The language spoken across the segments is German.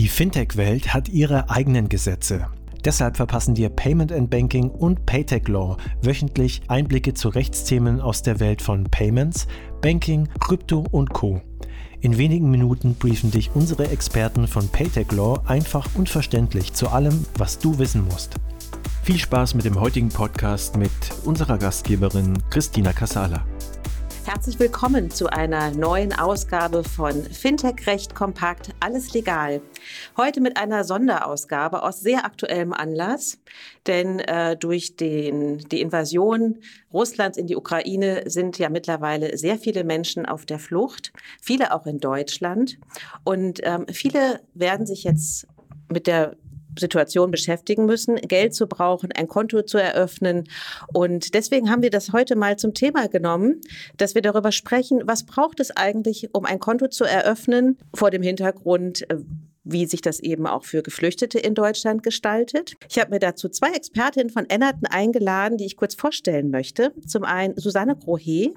Die Fintech-Welt hat ihre eigenen Gesetze. Deshalb verpassen dir Payment and Banking und Paytech Law wöchentlich Einblicke zu Rechtsthemen aus der Welt von Payments, Banking, Krypto und Co. In wenigen Minuten briefen dich unsere Experten von Paytech Law einfach und verständlich zu allem, was du wissen musst. Viel Spaß mit dem heutigen Podcast mit unserer Gastgeberin Christina Casala. Herzlich willkommen zu einer neuen Ausgabe von Fintech Recht Kompakt, alles legal. Heute mit einer Sonderausgabe aus sehr aktuellem Anlass, denn äh, durch den, die Invasion Russlands in die Ukraine sind ja mittlerweile sehr viele Menschen auf der Flucht, viele auch in Deutschland. Und ähm, viele werden sich jetzt mit der Situation beschäftigen müssen, Geld zu brauchen, ein Konto zu eröffnen. Und deswegen haben wir das heute mal zum Thema genommen, dass wir darüber sprechen, was braucht es eigentlich, um ein Konto zu eröffnen, vor dem Hintergrund, äh, wie sich das eben auch für Geflüchtete in Deutschland gestaltet. Ich habe mir dazu zwei Expertinnen von Ennerton eingeladen, die ich kurz vorstellen möchte. Zum einen Susanne Grohe.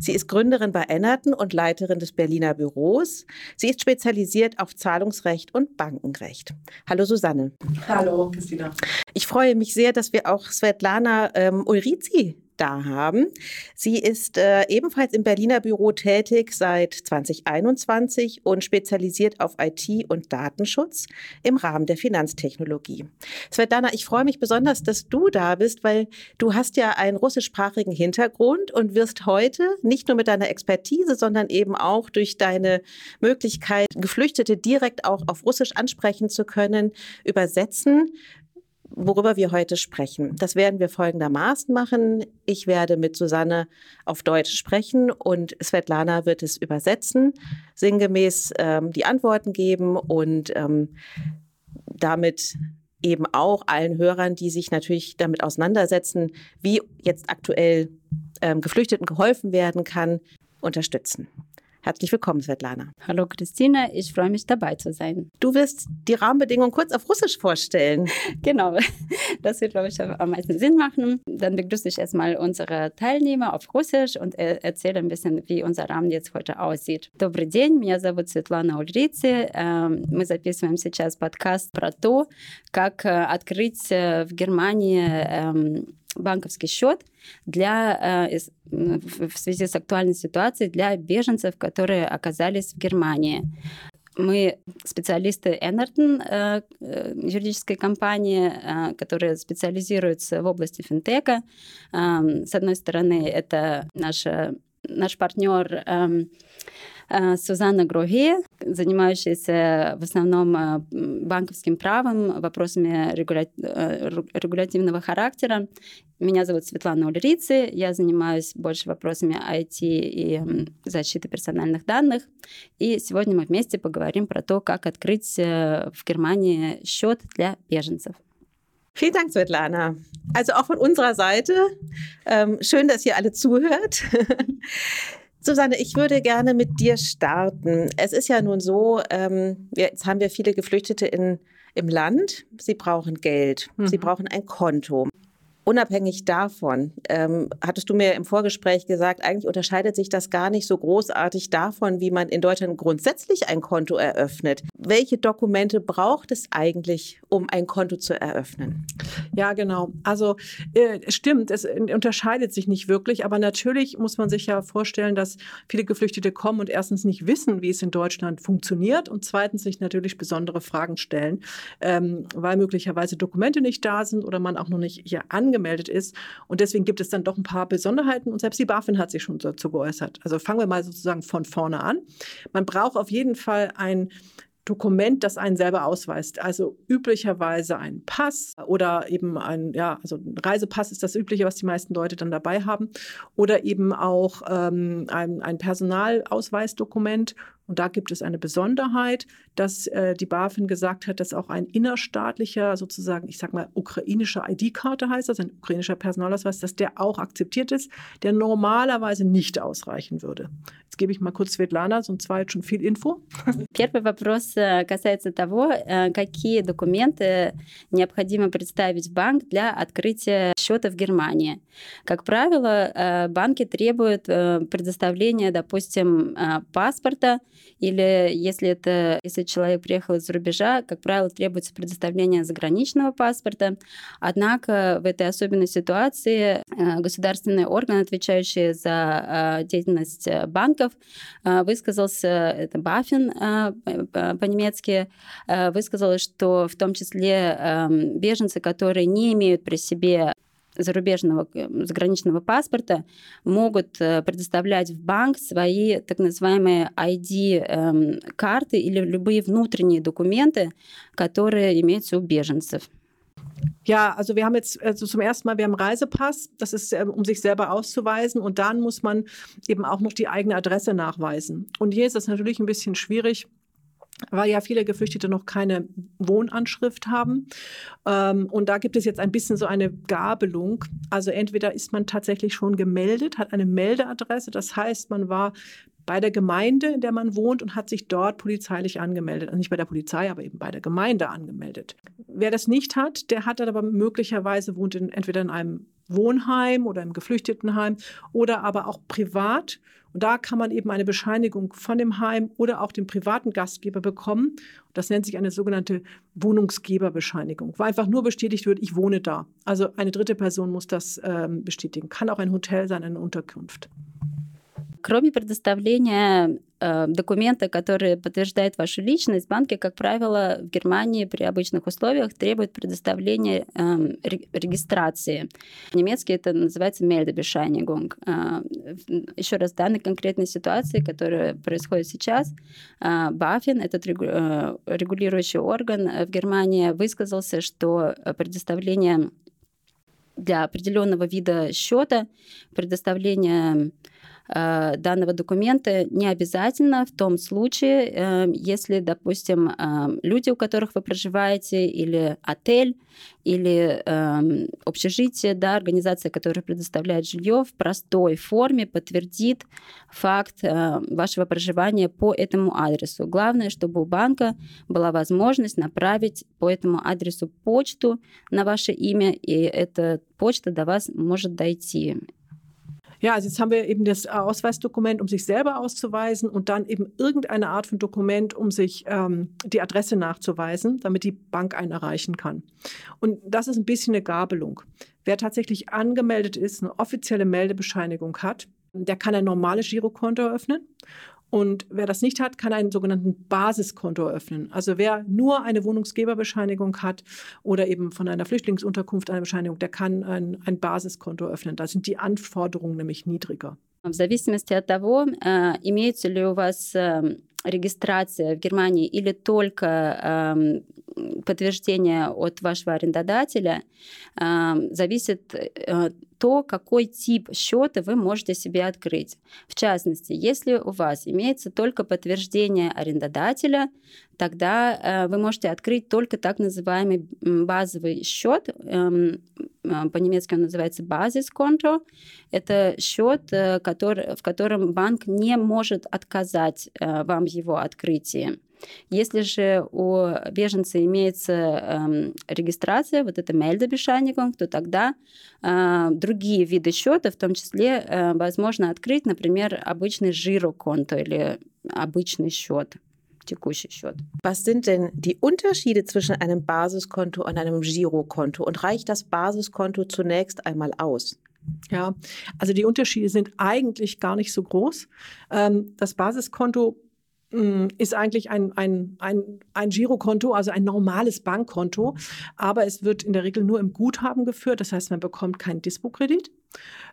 Sie ist Gründerin bei Ennerton und Leiterin des Berliner Büros. Sie ist spezialisiert auf Zahlungsrecht und Bankenrecht. Hallo Susanne. Hallo Christina. Ich freue mich sehr, dass wir auch Svetlana ähm, Ulrizi da haben. Sie ist äh, ebenfalls im Berliner Büro tätig seit 2021 und spezialisiert auf IT und Datenschutz im Rahmen der Finanztechnologie. Svetlana, ich freue mich besonders, dass du da bist, weil du hast ja einen russischsprachigen Hintergrund und wirst heute nicht nur mit deiner Expertise, sondern eben auch durch deine Möglichkeit, Geflüchtete direkt auch auf Russisch ansprechen zu können, übersetzen worüber wir heute sprechen. Das werden wir folgendermaßen machen. Ich werde mit Susanne auf Deutsch sprechen und Svetlana wird es übersetzen, sinngemäß ähm, die Antworten geben und ähm, damit eben auch allen Hörern, die sich natürlich damit auseinandersetzen, wie jetzt aktuell ähm, Geflüchteten geholfen werden kann, unterstützen. Herzlich willkommen, Svetlana. Hallo Christina, ich freue mich dabei zu sein. Du wirst die Rahmenbedingungen kurz auf Russisch vorstellen. Genau, das wird, glaube ich, am meisten Sinn machen. Dann begrüße ich erstmal unsere Teilnehmer auf Russisch und erzähle ein bisschen, wie unser Rahmen jetzt heute aussieht. Добрый день, меня зовут Светлана Ульрицы. Мы записываем сейчас подкаст про то, как открыть в Германии банковский счет для, э, в связи с актуальной ситуацией для беженцев, которые оказались в Германии. Мы специалисты Энертон, э, э, юридической компании, которая специализируется в области финтека. С одной стороны, это наша, наш партнер эм, Сузанна Гроге, занимающаяся в основном банковским правом, вопросами регуля... регулятивного характера. Меня зовут Светлана Ульрицы, я занимаюсь больше вопросами IT и защиты персональных данных. И сегодня мы вместе поговорим про то, как открыть в Германии счет для беженцев. Vielen Dank, Svetlana. Also auch von unserer Seite. Ähm, schön, dass ihr alle zuhört. Susanne, ich würde gerne mit dir starten. Es ist ja nun so, ähm, jetzt haben wir viele Geflüchtete in, im Land. Sie brauchen Geld, mhm. sie brauchen ein Konto. Unabhängig davon, ähm, hattest du mir im Vorgespräch gesagt, eigentlich unterscheidet sich das gar nicht so großartig davon, wie man in Deutschland grundsätzlich ein Konto eröffnet. Welche Dokumente braucht es eigentlich, um ein Konto zu eröffnen? Ja, genau. Also äh, stimmt, es unterscheidet sich nicht wirklich, aber natürlich muss man sich ja vorstellen, dass viele Geflüchtete kommen und erstens nicht wissen, wie es in Deutschland funktioniert und zweitens sich natürlich besondere Fragen stellen, ähm, weil möglicherweise Dokumente nicht da sind oder man auch noch nicht hier angemeldet angemeldet ist. Und deswegen gibt es dann doch ein paar Besonderheiten. Und selbst die BaFin hat sich schon dazu geäußert. Also fangen wir mal sozusagen von vorne an. Man braucht auf jeden Fall ein Dokument, das einen selber ausweist. Also üblicherweise ein Pass oder eben ein, ja, also ein Reisepass ist das Übliche, was die meisten Leute dann dabei haben. Oder eben auch ähm, ein, ein Personalausweisdokument und da gibt es eine Besonderheit, dass äh, die BaFin gesagt hat, dass auch ein innerstaatlicher, sozusagen, ich sag mal, ukrainische ID-Karte heißt das, ein ukrainischer Personalausweis, dass der auch akzeptiert ist, der normalerweise nicht ausreichen würde. Jetzt gebe ich mal kurz Svetlana, sonst war jetzt schon viel Info. Первый вопрос касается того, какие документы необходимо представить в банк для открытия счета в Германии. Как правило, банки требуют предоставления, допустим, паспорта, или если это если человек приехал из-за рубежа, как правило, требуется предоставление заграничного паспорта. Однако в этой особенной ситуации э, государственный орган, отвечающий за деятельность банков, высказался, это Баффин по-немецки, высказал, что в том числе эм, беженцы, которые не имеют при себе зарубежного э, заграничного паспорта могут э, предоставлять в банк свои так называемые ID-карты эм, или любые внутренние документы, которые имеются у беженцев. Ja, also wir haben jetzt also zum ersten Mal, wir haben Reisepass, das ist, ähm, um sich selber auszuweisen und dann muss man eben auch noch die eigene Adresse nachweisen. Und hier ist das natürlich ein bisschen schwierig, weil ja viele Geflüchtete noch keine Wohnanschrift haben. Ähm, und da gibt es jetzt ein bisschen so eine Gabelung. Also entweder ist man tatsächlich schon gemeldet, hat eine Meldeadresse, das heißt, man war bei der Gemeinde, in der man wohnt und hat sich dort polizeilich angemeldet. Also nicht bei der Polizei, aber eben bei der Gemeinde angemeldet. Wer das nicht hat, der hat dann aber möglicherweise wohnt in, entweder in einem Wohnheim oder im Geflüchtetenheim oder aber auch privat und da kann man eben eine Bescheinigung von dem Heim oder auch dem privaten Gastgeber bekommen. Das nennt sich eine sogenannte Wohnungsgeberbescheinigung, wo einfach nur bestätigt wird, ich wohne da. Also eine dritte Person muss das ähm, bestätigen. Kann auch ein Hotel sein, eine Unterkunft. Кроме предоставления э, документа, который подтверждает вашу личность, банки, как правило, в Германии при обычных условиях требуют предоставления э, регистрации. По-немецки это называется Meldebesheiниgung. Э, еще раз, в данной конкретной ситуации, которая происходит сейчас, э, Баффин, этот регу, э, регулирующий орган в Германии, высказался, что предоставление для определенного вида счета, предоставление Э, данного документа не обязательно в том случае, э, если, допустим, э, люди, у которых вы проживаете, или отель, или общежитие, да, организация, которая предоставляет жилье, в простой форме подтвердит факт вашего проживания по этому адресу. Главное, чтобы у банка была возможность направить по этому адресу почту на ваше имя, и эта почта до вас может дойти. Ja, also jetzt haben wir eben das Ausweisdokument, um sich selber auszuweisen und dann eben irgendeine Art von Dokument, um sich ähm, die Adresse nachzuweisen, damit die Bank einen erreichen kann. Und das ist ein bisschen eine Gabelung. Wer tatsächlich angemeldet ist, eine offizielle Meldebescheinigung hat, der kann ein normales Girokonto eröffnen und wer das nicht hat, kann einen sogenannten Basiskonto eröffnen. Also wer nur eine Wohnungsgeberbescheinigung hat oder eben von einer Flüchtlingsunterkunft eine Bescheinigung, der kann ein, ein Basiskonto öffnen. Da sind die Anforderungen nämlich niedriger. В зависимости от того, имеется ли у вас регистрация в Германии или только подтверждение от вашего арендодателя, зависит то, какой тип счета вы можете себе открыть. В частности, если у вас имеется только подтверждение арендодателя, тогда э, вы можете открыть только так называемый базовый счет. Эм, э, по-немецки он называется базисконто. Это счет, э, который, в котором банк не может отказать вам его открытии. Если же у беженца имеется э, регистрация, вот это Meldebesheiниgung, то тогда э, другие виды счета, в том числе, э, возможно открыть, например, обычный жироконто или обычный счет. tekutischer Счет. Was sind denn die Unterschiede zwischen einem Basiskonto und einem Girokonto? Und reicht das Basiskonto zunächst einmal aus? Ja, also die Unterschiede sind eigentlich gar nicht so groß. Ähm, das Basiskonto hm, ist eigentlich ein, ein, ein, ein Girokonto, also ein normales Bankkonto, aber es wird in der Regel nur im Guthaben geführt. Das heißt, man bekommt keinen Dispo-Kredit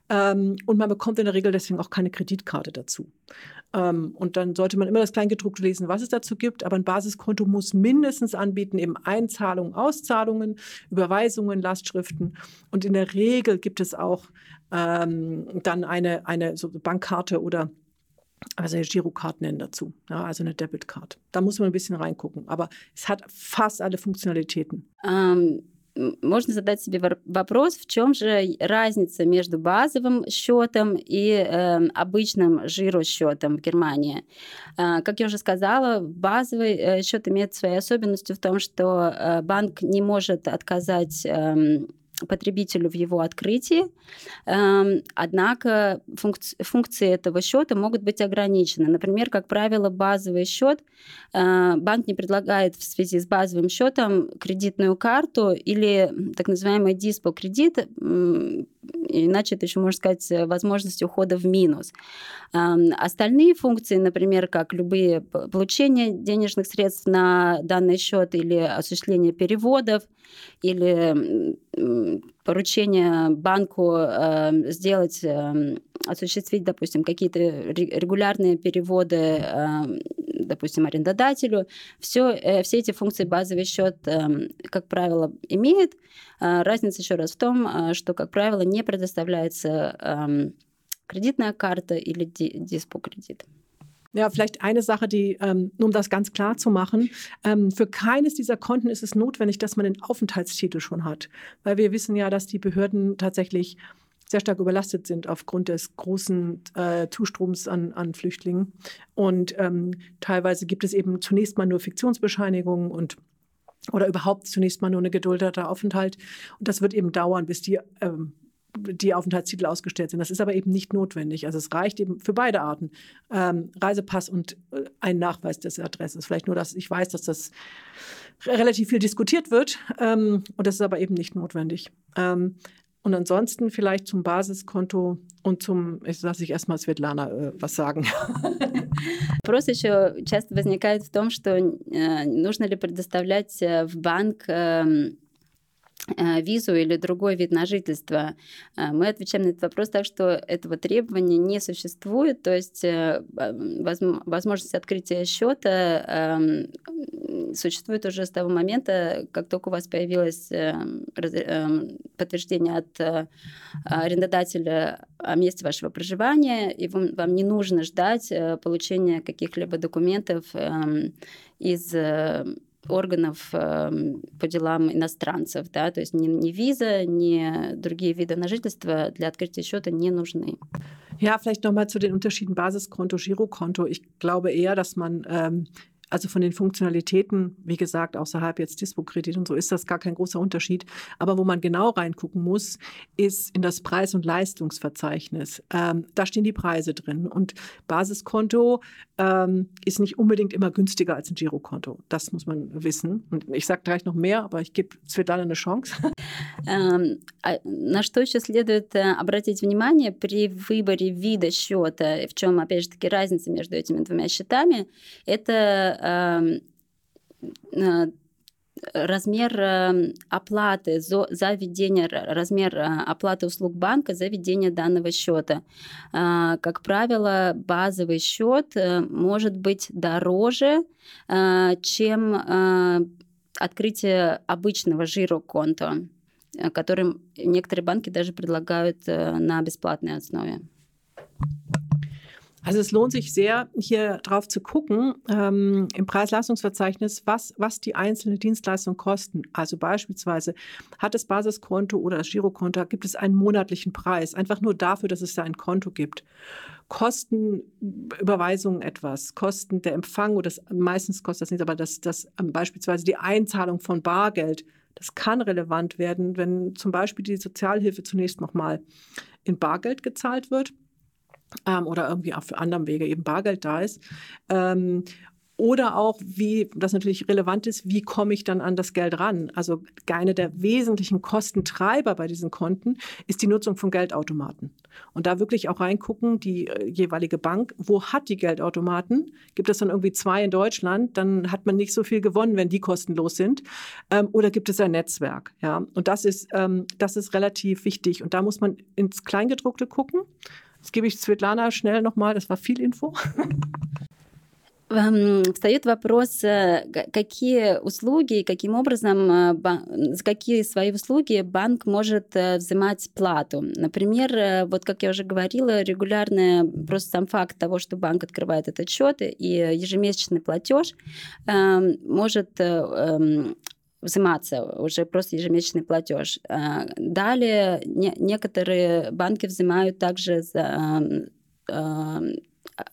ähm, und man bekommt in der Regel deswegen auch keine Kreditkarte dazu. Ähm, und dann sollte man immer das Kleingedruckte lesen, was es dazu gibt. Aber ein Basiskonto muss mindestens anbieten eben Einzahlungen, Auszahlungen, Überweisungen, Lastschriften. Und in der Regel gibt es auch ähm, dann eine, eine so Bankkarte oder also Girocard nennen dazu, ja, also eine Debitcard. Da muss man ein bisschen reingucken, aber es hat fast alle Funktionalitäten. Um можно задать себе вопрос, в чем же разница между базовым счетом и э, обычным жиросчетом в Германии. Э, как я уже сказала, базовый э, счет имеет свои особенности в том, что э, банк не может отказать э, потребителю в его открытии. Однако функции этого счета могут быть ограничены. Например, как правило, базовый счет банк не предлагает в связи с базовым счетом кредитную карту или так называемый диспо кредит, иначе это еще можно сказать возможность ухода в минус. Остальные функции, например, как любые получения денежных средств на данный счет или осуществление переводов, или поручение банку э, сделать, э, осуществить, допустим, какие-то регулярные переводы, э, допустим, арендодателю. Все, э, все эти функции базовый счет, э, как правило, имеет. Э, разница еще раз в том, э, что, как правило, не предоставляется э, кредитная карта или диспо-кредит. Ja, vielleicht eine Sache, die, ähm, um das ganz klar zu machen, ähm, für keines dieser Konten ist es notwendig, dass man den Aufenthaltstitel schon hat. Weil wir wissen ja, dass die Behörden tatsächlich sehr stark überlastet sind aufgrund des großen äh, Zustroms an, an Flüchtlingen. Und ähm, teilweise gibt es eben zunächst mal nur Fiktionsbescheinigungen und oder überhaupt zunächst mal nur eine geduldeter Aufenthalt. Und das wird eben dauern, bis die ähm, die Aufenthaltstitel ausgestellt sind. Das ist aber eben nicht notwendig. Also es reicht eben für beide Arten. Ähm, Reisepass und äh, ein Nachweis des Adresses. Vielleicht nur, dass ich weiß, dass das relativ viel diskutiert wird ähm, und das ist aber eben nicht notwendig. Ähm, und ansonsten vielleicht zum Basiskonto und zum, ich lasse ich erstmal Svetlana äh, was sagen. Вопрос еще часто возникает в том, что э, нужно ли предоставлять э, в банк э, Э, визу или другой вид на жительство, э, мы отвечаем на этот вопрос так, что этого требования не существует, то есть э, возможность открытия счета эм, существует уже с того момента, как только у вас появилось эм, подтверждение от арендодателя о месте вашего проживания, и вам не нужно ждать получения каких-либо документов эм, из органов по делам иностранцев, да, то есть ни, ни виза, ни другие виды на жительство для открытия счета не нужны. Ja, vielleicht nochmal zu den Unterschieden Basiskonto, Girokonto. Ich glaube eher, dass man ähm, Also von den Funktionalitäten, wie gesagt, außerhalb jetzt Dispo-Kredit und so ist das gar kein großer Unterschied. Aber wo man genau reingucken muss, ist in das Preis- und Leistungsverzeichnis. Ähm, da stehen die Preise drin. Und Basiskonto ähm, ist nicht unbedingt immer günstiger als ein Girokonto. Das muss man wissen. Und ich sage gleich noch mehr, aber ich gebe Svetlana eine Chance. Ähm, на что еще следует обратить внимание при выборе вида счета, в чем, опять же таки, разница между этими двумя счетами, это Эм, э, размер эм, оплаты за, за введение, размер э, оплаты услуг банка за введение данного счета. Э, как правило, базовый счет может быть дороже, чем открытие обычного жироконта, которым некоторые банки даже предлагают на бесплатной основе. Also es lohnt sich sehr, hier drauf zu gucken ähm, im Preis-Leistungsverzeichnis, was, was die einzelnen Dienstleistungen kosten. Also beispielsweise hat das Basiskonto oder das Girokonto, gibt es einen monatlichen Preis, einfach nur dafür, dass es da ein Konto gibt. Kosten Überweisungen etwas, Kosten der Empfang oder das, meistens kostet das nicht, aber das, das ähm, beispielsweise die Einzahlung von Bargeld, das kann relevant werden, wenn zum Beispiel die Sozialhilfe zunächst nochmal in Bargeld gezahlt wird ähm, oder irgendwie auch für anderen Wege eben Bargeld da ist. Ähm, oder auch, wie das natürlich relevant ist, wie komme ich dann an das Geld ran? Also eine der wesentlichen Kostentreiber bei diesen Konten ist die Nutzung von Geldautomaten. Und da wirklich auch reingucken, die äh, jeweilige Bank, wo hat die Geldautomaten? Gibt es dann irgendwie zwei in Deutschland? Dann hat man nicht so viel gewonnen, wenn die kostenlos sind. Ähm, oder gibt es ein Netzwerk? Ja, und das ist, ähm, das ist relativ wichtig. Und da muss man ins Kleingedruckte gucken. Das gebe ich Svetlana schnell nochmal, das war viel Info. Встает вопрос, какие услуги, каким образом, за какие свои услуги банк может взимать плату. Например, вот как я уже говорила, регулярная, просто сам факт того, что банк открывает этот счет и ежемесячный платеж может взиматься, уже просто ежемесячный платеж. Далее не, некоторые банки взимают также за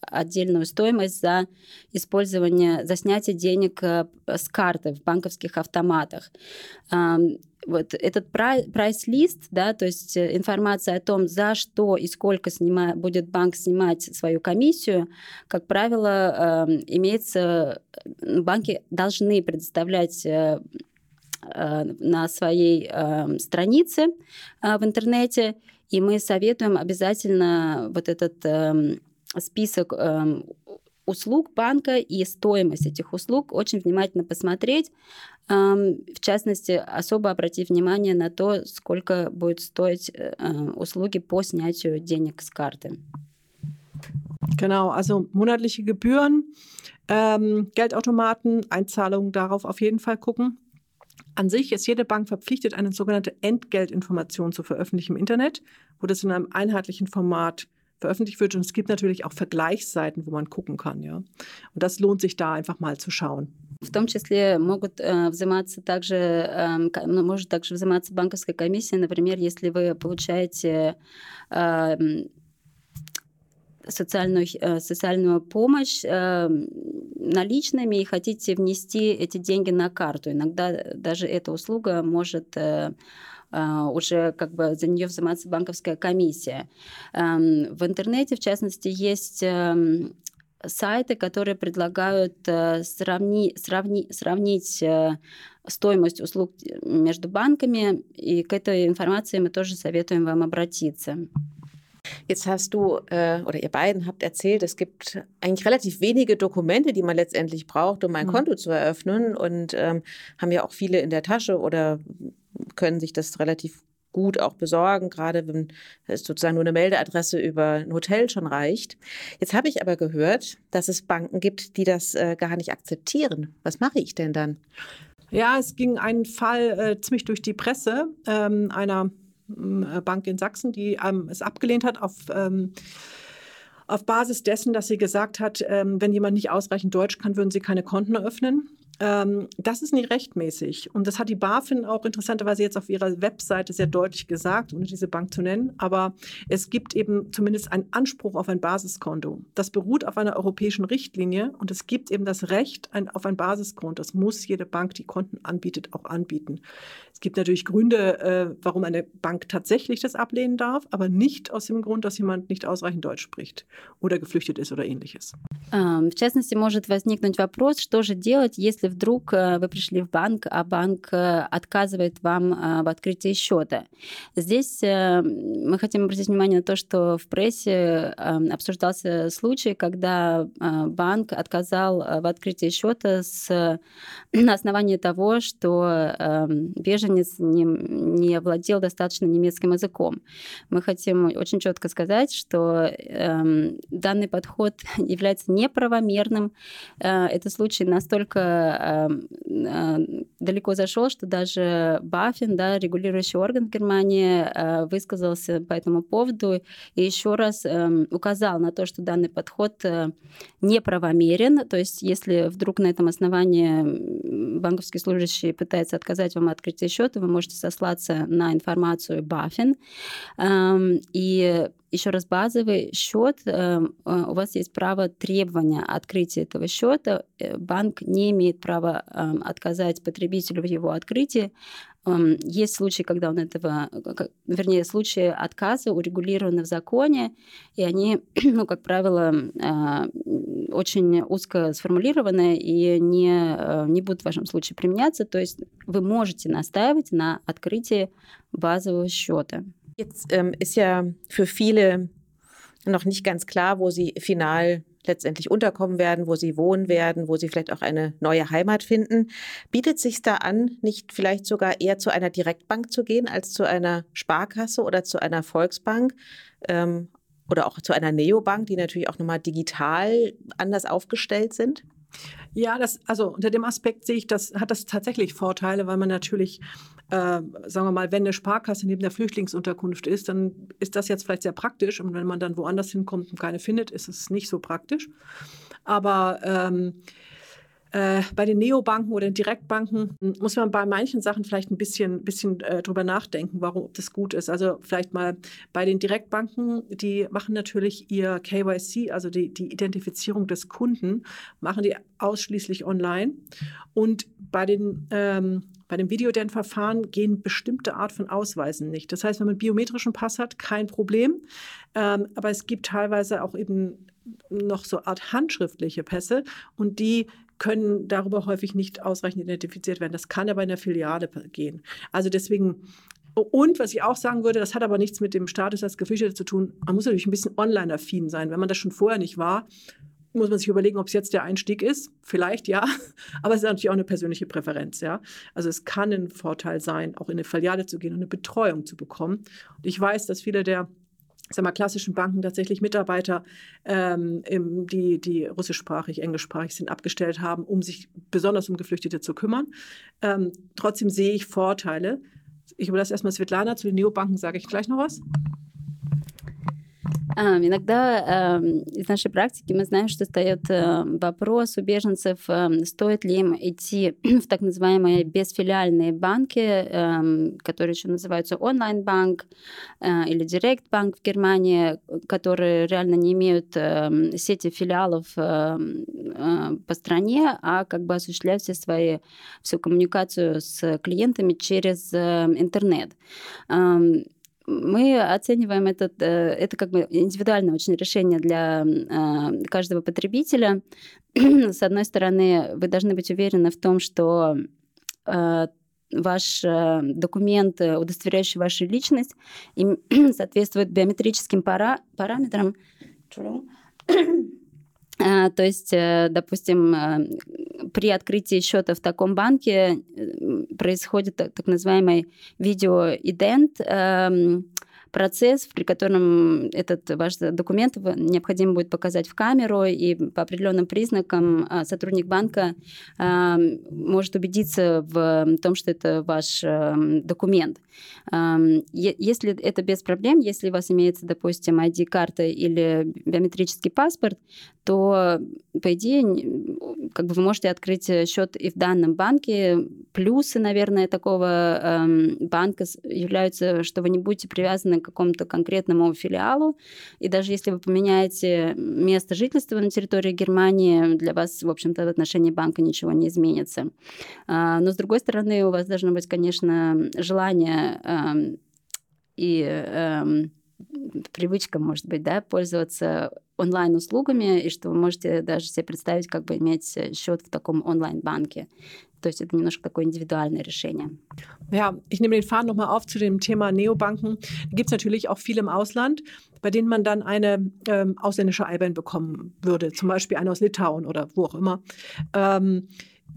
отдельную стоимость за использование, за снятие денег э, с карты в банковских автоматах. вот этот прайс-лист, да, то есть информация о том, за что и сколько снима, будет банк снимать свою комиссию, как правило, э, имеется, банки должны предоставлять э, на своей э, странице э, в интернете, и мы советуем обязательно вот этот э, список э, услуг банка и стоимость этих услуг очень внимательно посмотреть, в частности, особо обратив внимание на то, сколько будет stoить э, услуги по снятию денег с карты. Genau, also monatliche Gebühren, ähm, Geldautomaten, Einzahlungen, darauf auf jeden Fall gucken. An sich ist jede Bank verpflichtet, eine sogenannte Entgeltinformation zu veröffentlichen im Internet, wo das in einem einheitlichen Format veröffentlicht wird. Und es gibt natürlich auch Vergleichsseiten, wo man gucken kann. Ja? Und das lohnt sich da einfach mal zu schauen. В том числе могут э, взиматься также, э, может также взиматься банковская комиссия, например, если вы получаете э, социальную, социальную помощь э, наличными и хотите внести эти деньги на карту. Иногда даже эта услуга может э, уже как бы за нее взиматься банковская комиссия. Эм, в интернете, в частности, есть эм, сайты, которые предлагают сравни, сравни, сравнить стоимость услуг между банками, и к этой информации мы тоже советуем вам обратиться. Jetzt hast du äh, oder ihr beiden habt erzählt, es gibt eigentlich relativ wenige Dokumente, die man letztendlich braucht, um ein mhm. Konto zu eröffnen und ähm, haben ja auch viele in der Tasche oder können sich das relativ gut auch besorgen, gerade wenn es sozusagen nur eine Meldeadresse über ein Hotel schon reicht. Jetzt habe ich aber gehört, dass es Banken gibt, die das äh, gar nicht akzeptieren. Was mache ich denn dann? Ja, es ging ein Fall äh, ziemlich durch die Presse ähm, einer äh, Bank in Sachsen, die ähm, es abgelehnt hat auf ähm, auf Basis dessen, dass sie gesagt hat, ähm, wenn jemand nicht ausreichend Deutsch kann, würden sie keine Konten eröffnen. Ähm, das ist nicht rechtmäßig. Und das hat die BaFin auch interessanterweise jetzt auf ihrer Webseite sehr deutlich gesagt, ohne diese Bank zu nennen. Aber es gibt eben zumindest einen Anspruch auf ein Basiskonto. Das beruht auf einer europäischen Richtlinie und es gibt eben das Recht ein, auf ein Basiskonto. Das muss jede Bank, die Konten anbietet, auch anbieten. Es gibt natürlich Gründe, äh, warum eine Bank tatsächlich das ablehnen darf, aber nicht aus dem Grund, dass jemand nicht ausreichend Deutsch spricht oder geflüchtet ist oder ähnliches. В частности, может возникнуть вопрос, что же делать, если вдруг э, вы пришли в банк, а банк э, отказывает вам э, в открытии счета. Здесь мы хотим обратить внимание на то, что в прессе обсуждался случай, когда банк отказал в открытии счета с, на основании того, что беженец не, не владел достаточно немецким языком. Мы хотим очень четко сказать, что данный подход является неправомерным. Это случай настолько Эм, э, далеко зашел, что даже Баффин, да, регулирующий орган в Германии, э, высказался по этому поводу и еще раз эм, указал на то, что данный подход э, неправомерен. То есть, если вдруг на этом основании банковский служащий пытается отказать вам от открытия счета, вы можете сослаться на информацию Баффин. Эм, и еще раз базовый счет, эм, э, у вас есть право требования открытия этого счета. Э, банк не имеет права эм, отказать потребителю в его открытии. Есть случаи, когда он этого, вернее, случаи отказа урегулированы в законе, и они, ну, как правило, э, очень узко сформулированы и не, не будут в вашем случае применяться. То есть вы можете настаивать на открытии базового счета. Jetzt ähm, ist ja für viele noch nicht ganz klar, wo sie final letztendlich unterkommen werden, wo sie wohnen werden, wo sie vielleicht auch eine neue Heimat finden. Bietet sich da an, nicht vielleicht sogar eher zu einer Direktbank zu gehen als zu einer Sparkasse oder zu einer Volksbank ähm, oder auch zu einer Neobank, die natürlich auch nochmal digital anders aufgestellt sind? Ja, das, also unter dem Aspekt sehe ich, das hat das tatsächlich Vorteile, weil man natürlich äh, sagen wir mal, wenn eine Sparkasse neben der Flüchtlingsunterkunft ist, dann ist das jetzt vielleicht sehr praktisch. Und wenn man dann woanders hinkommt und keine findet, ist es nicht so praktisch. Aber ähm, Äh, bei den Neobanken oder den Direktbanken muss man bei manchen Sachen vielleicht ein bisschen, bisschen äh, drüber nachdenken, warum ob das gut ist. Also vielleicht mal bei den Direktbanken, die machen natürlich ihr KYC, also die, die Identifizierung des Kunden, machen die ausschließlich online. Und bei den ähm, bei dem Videodent-Verfahren gehen bestimmte Art von Ausweisen nicht. Das heißt, wenn man einen biometrischen Pass hat, kein Problem. Ähm, aber es gibt teilweise auch eben noch so Art handschriftliche Pässe und die können darüber häufig nicht ausreichend identifiziert werden. Das kann aber in der Filiale gehen. Also deswegen und was ich auch sagen würde, das hat aber nichts mit dem Status als Geflüchteter zu tun. Man muss natürlich ein bisschen online-affin sein. Wenn man das schon vorher nicht war, muss man sich überlegen, ob es jetzt der Einstieg ist. Vielleicht ja, aber es ist natürlich auch eine persönliche Präferenz. Ja? Also es kann ein Vorteil sein, auch in eine Filiale zu gehen und eine Betreuung zu bekommen. Und ich weiß, dass viele der sag mal, klassischen Banken tatsächlich Mitarbeiter, ähm, im, die, die russischsprachig, englischsprachig sind, abgestellt haben, um sich besonders um Geflüchtete zu kümmern. Ähm, trotzdem sehe ich Vorteile. Ich überlasse erstmal Svetlana, zu den Neobanken sage ich gleich noch was. Иногда из нашей практики мы знаем, что встает вопрос у беженцев, стоит ли им идти в так называемые бесфилиальные банки, которые еще называются онлайн-банк или директ-банк в Германии, которые реально не имеют сети филиалов по стране, а как бы осуществляют все свои, всю коммуникацию с клиентами через интернет мы оцениваем этот, э, это как бы индивидуальное очень решение для э, каждого потребителя. С одной стороны, вы должны быть уверены в том, что э, ваш документ, удостоверяющий вашу личность, соответствует биометрическим пара параметрам. То есть, допустим, при открытии счета в таком банке происходит так называемый видеоидент, эм, процесс, при котором этот ваш документ необходимо будет показать в камеру, и по определенным признакам а, сотрудник банка а, может убедиться в том, что это ваш эм, документ. Эм, если это без проблем, если у вас имеется, допустим, ID-карта или биометрический паспорт, то, по идее, как бы вы можете открыть счет и в данном банке. Плюсы, наверное, такого эм, банка являются, что вы не будете привязаны какому-то конкретному филиалу, и даже если вы поменяете место жительства на территории Германии, для вас, в общем-то, в отношении банка ничего не изменится. А, но, с другой стороны, у вас должно быть, конечно, желание эм, и эм, привычка, может быть, да, пользоваться онлайн-услугами, и что вы можете даже себе представить, как бы иметь счет в таком онлайн-банке. То есть это немножко такое индивидуальное решение. Ja, ich nehme den Faden nochmal auf zu dem Thema Neobanken. Da gibt es natürlich auch viele im Ausland, bei denen man dann eine ähm, ausländische IBAN bekommen würde, zum Beispiel eine aus Litauen oder wo auch immer. Ähm,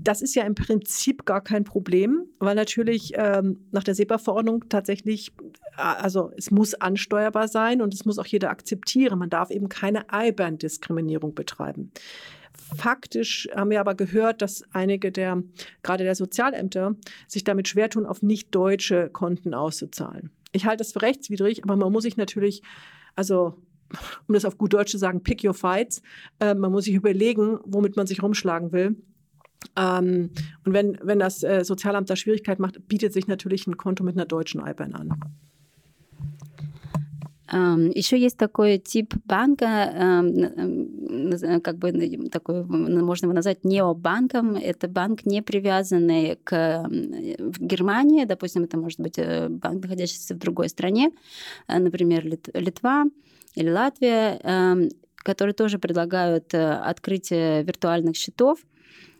das ist ja im Prinzip gar kein Problem, weil natürlich ähm, nach der SEPA-Verordnung tatsächlich, äh, also es muss ansteuerbar sein und es muss auch jeder akzeptieren. Man darf eben keine IBAN-Diskriminierung betreiben. Faktisch haben wir aber gehört, dass einige der, gerade der Sozialämter, sich damit schwer tun, auf nicht deutsche Konten auszuzahlen. Ich halte das für rechtswidrig, aber man muss sich natürlich, also um das auf gut Deutsch zu sagen, pick your fights. Äh, man muss sich überlegen, womit man sich rumschlagen will. Ähm, und wenn, wenn das äh, Sozialamt da Schwierigkeit macht, bietet sich natürlich ein Konto mit einer deutschen IBAN an. Еще есть такой тип банка, как бы такой, можно его назвать необанком. Это банк, не привязанный к Германии. Допустим, это может быть э, банк, находящийся в другой стране, э, например, Литва или Латвия, которые тоже предлагают э, открытие виртуальных счетов Э,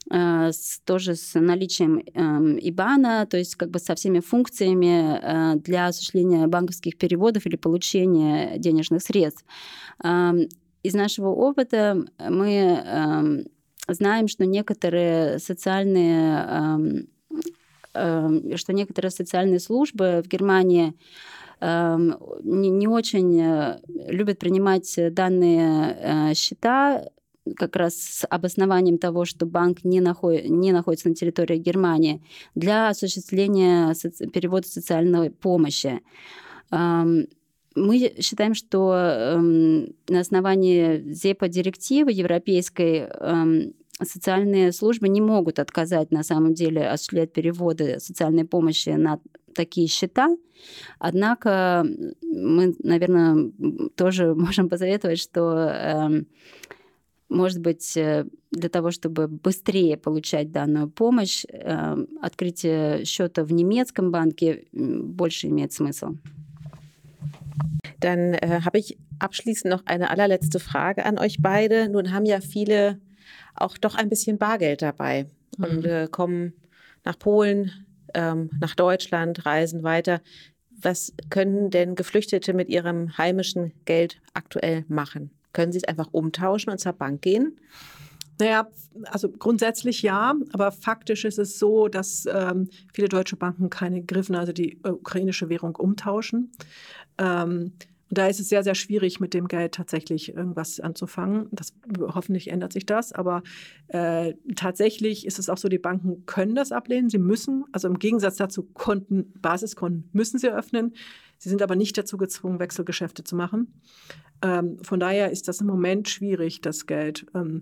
с, тоже с наличием э, ИБАНа, то есть как бы со всеми функциями э, для осуществления банковских переводов или получения денежных средств. Э, из нашего опыта мы э, знаем, что некоторые социальные э, э, что некоторые социальные службы в Германии не, не очень э, любят принимать данные э, счета как раз с обоснованием того, что банк не, наход, не находится на территории Германии, для осуществления соци- перевода социальной помощи. Мы считаем, что на основании ЗЕПа директивы европейской социальные службы не могут отказать на самом деле осуществлять переводы социальной помощи на такие счета. Однако мы, наверное, тоже можем посоветовать, что, эм, может быть, э, для того, чтобы bыстрее получать данную помощь, эм, открытие счета в немецком банке больше имеет смысл. Dann äh, habe ich abschließend noch eine allerletzte Frage an euch beide. Nun haben ja viele auch doch ein bisschen Bargeld dabei mhm. und äh, kommen nach Polen, ähm, nach Deutschland, reisen weiter. Was können denn Geflüchtete mit ihrem heimischen Geld aktuell machen? Können sie es einfach umtauschen und zur Bank gehen? Naja, also grundsätzlich ja, aber faktisch ist es so, dass ähm, viele deutsche Banken keine Griffen, also die äh, ukrainische Währung umtauschen. Ähm, und da ist es sehr, sehr schwierig, mit dem Geld tatsächlich irgendwas anzufangen. Das, hoffentlich ändert sich das. Aber äh, tatsächlich ist es auch so, die Banken können das ablehnen. Sie müssen, also im Gegensatz dazu, Konten, Basiskonten müssen sie öffnen. Sie sind aber nicht dazu gezwungen, Wechselgeschäfte zu machen. Ähm, von daher ist das im Moment schwierig, das Geld. Ähm,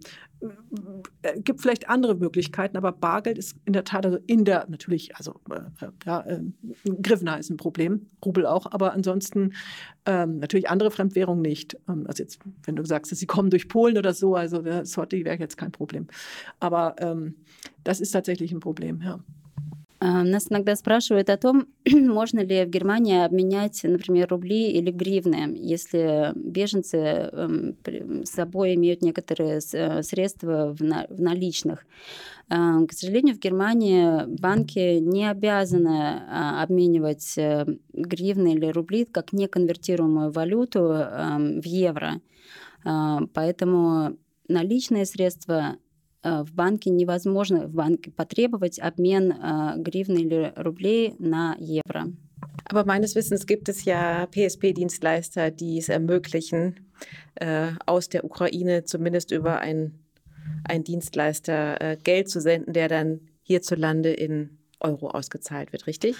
äh, gibt vielleicht andere Möglichkeiten, aber Bargeld ist in der Tat, also in der, natürlich, also äh, äh ja, äh, Grivna ist ein Problem, Rubel auch, aber ansonsten ähm, natürlich andere Fremdwährungen nicht. Ähm, also jetzt, wenn du sagst, sie kommen durch Polen oder so, also der Sorti wäre jetzt kein Problem. Aber ähm, das ist tatsächlich ein Problem, ja. А, нас иногда спрашивают о том, можно ли в Германии обменять, например, рубли или гривны, если беженцы эм, с собой имеют некоторые э, средства в наличных. А, к сожалению, в Германии банки не обязаны а, обменивать э, гривны или рубли как неконвертируемую валюту эм, в евро. Поэтому наличные средства в банке невозможно в банке потребовать обмен э, Гривны или рублей на Евро. Aber meines Wissens gibt es ja PSP-Dienstleister, die es ermöglichen, äh, aus der Ukraine zumindest über einen Dienstleister äh, Geld zu senden, der dann hierzulande in Euro ausgezahlt wird, richtig?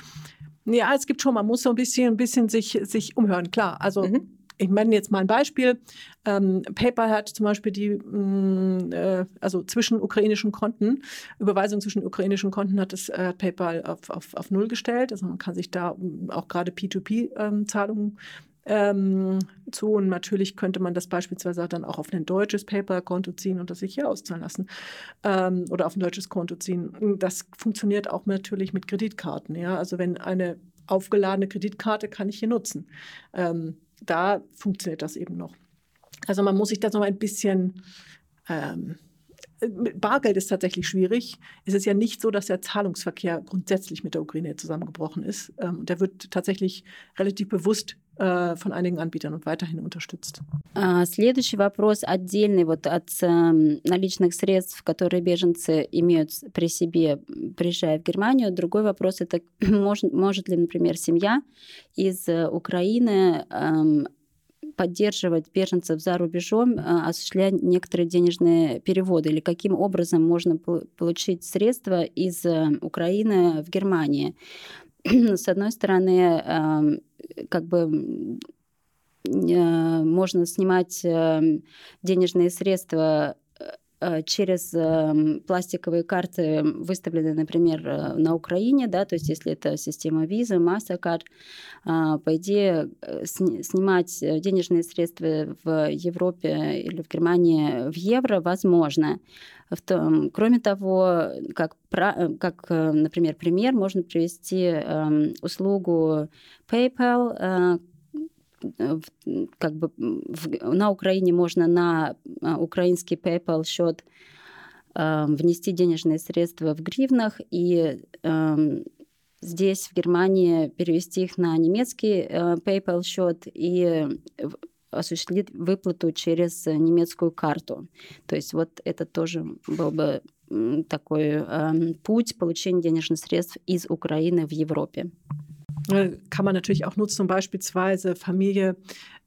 Ja, es gibt schon, man muss so ein bisschen, ein bisschen sich, sich umhören, klar. Also mhm ich meine jetzt mal ein Beispiel. Ähm, PayPal hat zum Beispiel die, mh, mm, äh, also zwischen ukrainischen Konten, Überweisung zwischen ukrainischen Konten hat das äh, PayPal auf, auf, auf Null gestellt. Also man kann sich da mm, auch gerade P2P-Zahlungen ähm, zu. Und natürlich könnte man das beispielsweise dann auch auf ein deutsches PayPal-Konto ziehen und das sich hier auszahlen lassen. Ähm, oder auf ein deutsches Konto ziehen. Das funktioniert auch natürlich mit Kreditkarten. Ja? Also wenn eine aufgeladene Kreditkarte kann ich hier nutzen. Ähm, da funktioniert das eben noch. Also man muss sich das noch ein bisschen ähm, mit Bargeld ist tatsächlich schwierig. Es ist ja nicht so, dass der Zahlungsverkehr grundsätzlich mit der Ukraine zusammengebrochen ist. Ähm, der wird tatsächlich relativ bewusst äh, von einigen Anbietern und weiterhin unterstützt. Следующий вопрос отдельный вот от наличных средств, которые беженцы имеют при себе, приезжая в Германию. Другой вопрос это может, может ли, например, семья из Украины поддерживать беженцев за рубежом, осуществляя некоторые денежные переводы, или каким образом можно получить средства из Украины в Германии. С одной стороны, как бы можно снимать денежные средства Э, через эм, пластиковые карты, выставленные, например, э, на Украине, да, то есть если это система визы, MasterCard, а, по идее, э, снимать денежные средства в Европе или в Германии в евро возможно. Кроме того, как, как например, пример, можно привести эм, услугу PayPal, как бы в, на Украине можно на а, украинский PayPal счет э, внести денежные средства в гривнах и э, здесь, в Германии, перевести их на немецкий э, PayPal счет и осуществить выплату через немецкую карту. То есть вот это тоже был бы такой э, путь получения денежных средств из Украины в Европе. Äh, kann man natürlich auch nutzen, um beispielsweise Familie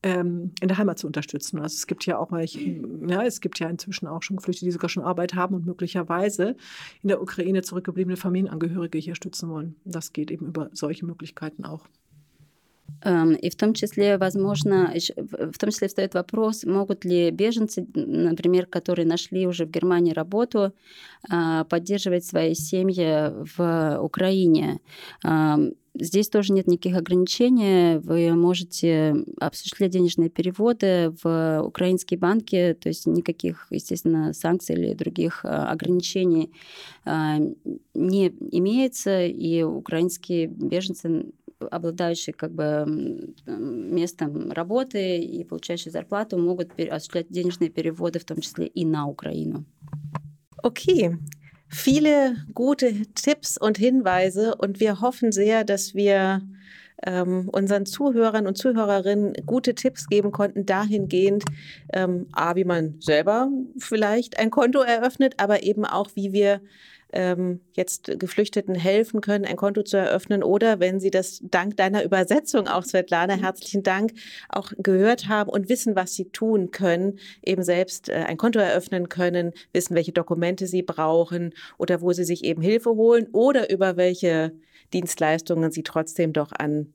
ähm, in der Heimat zu unterstützen. Also es gibt ja auch, ja, es gibt ja inzwischen auch schon Geflüchtete, die sogar schon Arbeit haben und möglicherweise in der Ukraine zurückgebliebene Familienangehörige hier stützen wollen. Das geht eben über solche Möglichkeiten auch. И в том числе, возможно, в том числе встает вопрос, могут ли беженцы, например, которые нашли уже в Германии работу, поддерживать свои семьи в Украине. Здесь тоже нет никаких ограничений. Вы можете осуществлять денежные переводы в украинские банки, то есть никаких, естественно, санкций или других ограничений не имеется, и украинские беженцы обладающие как бы местом работы и получающие зарплату могут осуществлять денежные переводы, в том числе и на Украину. Okay. Viele gute Tipps und Hinweise und wir hoffen sehr, dass wir ähm, unseren Zuhörern und Zuhörerinnen gute Tipps geben konnten, dahingehend, ähm, A, wie man selber vielleicht ein Konto eröffnet, aber eben auch, wie wir ähm, jetzt Geflüchteten helfen können, ein Konto zu eröffnen oder wenn sie das dank deiner Übersetzung auch, Svetlana, mhm. herzlichen Dank, auch gehört haben und wissen, was sie tun können, eben selbst äh, ein Konto eröffnen können, wissen, welche Dokumente sie brauchen oder wo sie sich eben Hilfe holen oder über welche Dienstleistungen sie trotzdem doch an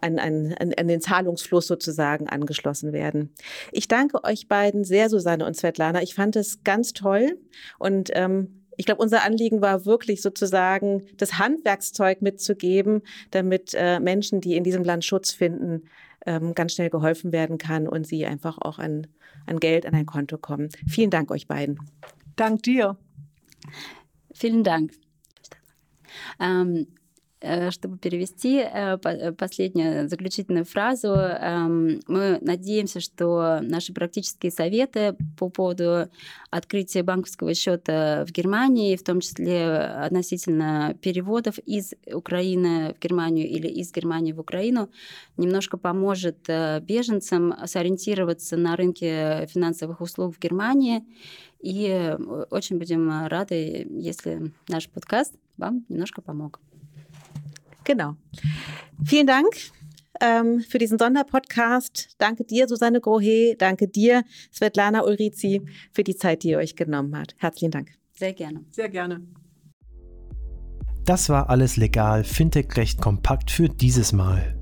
an, an, an den Zahlungsfluss sozusagen angeschlossen werden. Ich danke euch beiden sehr, Susanne und Svetlana. Ich fand es ganz toll und ähm, ich glaube, unser Anliegen war wirklich sozusagen, das Handwerkszeug mitzugeben, damit äh, Menschen, die in diesem Land Schutz finden, ähm, ganz schnell geholfen werden kann und sie einfach auch an, an Geld, an ein Konto kommen. Vielen Dank euch beiden. Dank dir. Vielen Dank. Ähm, чтобы перевести э, э, последнюю заключительную фразу, эм, мы надеемся, что наши практические советы по поводу открытия банковского счета в Германии, в том числе относительно переводов из Украины в Германию или из Германии в Украину, немножко поможет беженцам сориентироваться на рынке финансовых услуг в Германии. И очень будем рады, если наш подкаст вам немножко помог. Genau. Vielen Dank ähm, für diesen Sonderpodcast. Danke dir, Susanne Grohe. Danke dir, Svetlana Ulrizi, für die Zeit, die ihr euch genommen habt. Herzlichen Dank. Sehr gerne. Sehr gerne. Das war alles legal, Fintech recht kompakt für dieses Mal.